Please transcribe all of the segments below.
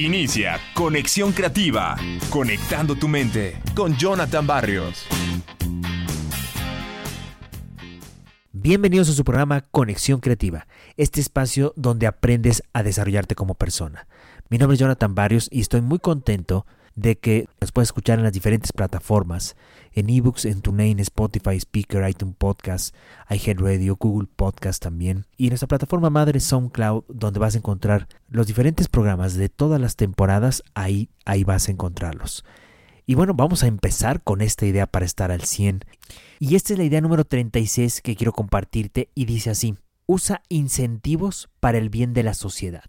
Inicia Conexión Creativa, conectando tu mente con Jonathan Barrios. Bienvenidos a su programa Conexión Creativa, este espacio donde aprendes a desarrollarte como persona. Mi nombre es Jonathan Barrios y estoy muy contento de que nos puedas escuchar en las diferentes plataformas, en ebooks, en TuneIn, Spotify, Speaker, iTunes Podcast, iHeartRadio, Google Podcast también, y en nuestra plataforma madre SoundCloud, donde vas a encontrar los diferentes programas de todas las temporadas, ahí, ahí vas a encontrarlos. Y bueno, vamos a empezar con esta idea para estar al 100. Y esta es la idea número 36 que quiero compartirte y dice así, usa incentivos para el bien de la sociedad.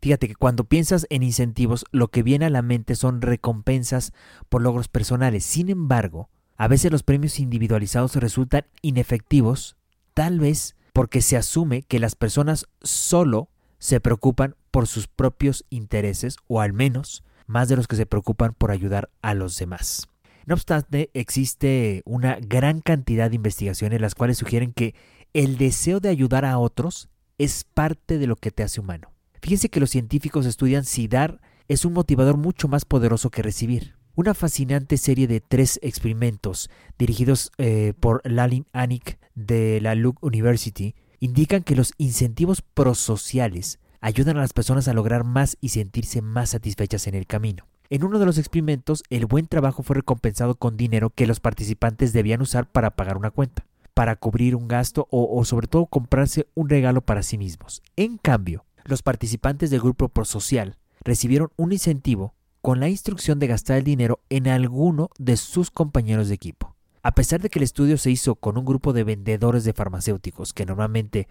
Fíjate que cuando piensas en incentivos, lo que viene a la mente son recompensas por logros personales. Sin embargo, a veces los premios individualizados resultan inefectivos, tal vez porque se asume que las personas solo se preocupan por sus propios intereses, o al menos más de los que se preocupan por ayudar a los demás. No obstante, existe una gran cantidad de investigaciones las cuales sugieren que el deseo de ayudar a otros es parte de lo que te hace humano. Fíjense que los científicos estudian si dar es un motivador mucho más poderoso que recibir. Una fascinante serie de tres experimentos dirigidos eh, por Lalin Anik de la Luke University indican que los incentivos prosociales ayudan a las personas a lograr más y sentirse más satisfechas en el camino. En uno de los experimentos, el buen trabajo fue recompensado con dinero que los participantes debían usar para pagar una cuenta, para cubrir un gasto o, o sobre todo comprarse un regalo para sí mismos. En cambio, los participantes del grupo prosocial recibieron un incentivo con la instrucción de gastar el dinero en alguno de sus compañeros de equipo. A pesar de que el estudio se hizo con un grupo de vendedores de farmacéuticos, que normalmente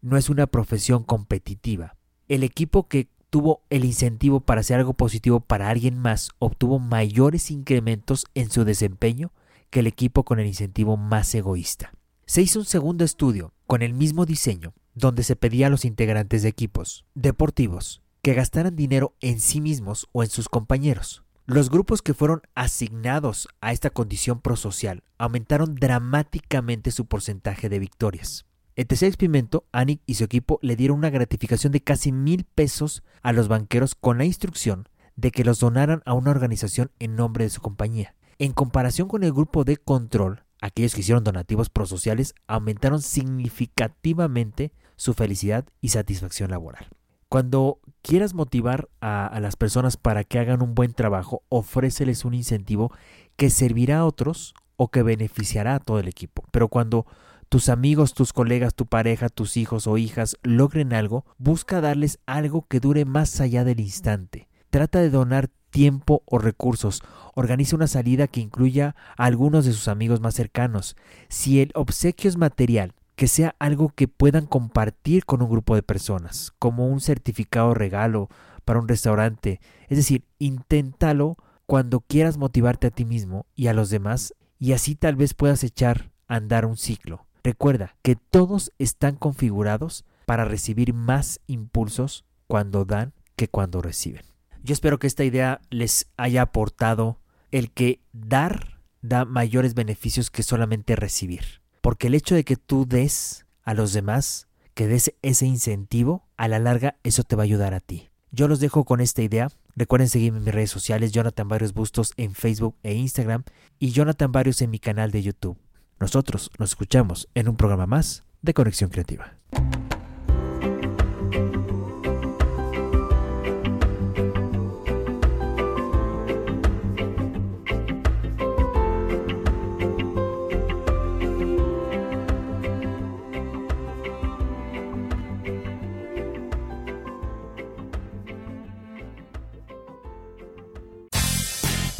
no es una profesión competitiva, el equipo que tuvo el incentivo para hacer algo positivo para alguien más obtuvo mayores incrementos en su desempeño que el equipo con el incentivo más egoísta. Se hizo un segundo estudio con el mismo diseño donde se pedía a los integrantes de equipos deportivos que gastaran dinero en sí mismos o en sus compañeros. Los grupos que fueron asignados a esta condición prosocial aumentaron dramáticamente su porcentaje de victorias. Tercer experimento, Anik y su equipo le dieron una gratificación de casi mil pesos a los banqueros con la instrucción de que los donaran a una organización en nombre de su compañía. En comparación con el grupo de control, aquellos que hicieron donativos prosociales aumentaron significativamente su felicidad y satisfacción laboral. Cuando quieras motivar a, las personas para que hagan un buen trabajo, ofréceles un incentivo que servirá a otros o que beneficiará a todo el equipo. Pero cuando tus amigos, tus colegas, tu pareja, tus hijos o hijas logren algo, busca darles algo que dure más allá del instante. Trata de donar tiempo o recursos. Organiza una salida que incluya a algunos de sus amigos más cercanos. Si el obsequio es material, que sea algo que puedan compartir con un grupo de personas, como un certificado regalo para un restaurante. Es decir, inténtalo cuando quieras motivarte a ti mismo y a los demás y así tal vez puedas echar a andar un ciclo. Recuerda que todos están configurados para recibir más impulsos cuando dan que cuando reciben. Yo espero que esta idea les haya aportado el que dar da mayores beneficios que solamente recibir. Porque el hecho de que tú des a los demás, que des ese incentivo, a la larga eso te va a ayudar a ti. Yo los dejo con esta idea. Recuerden seguirme en mis redes sociales, Jonathan Varios Bustos en Facebook e Instagram y Jonathan Varios en mi canal de YouTube. Nosotros nos escuchamos en un programa más de Conexión Creativa.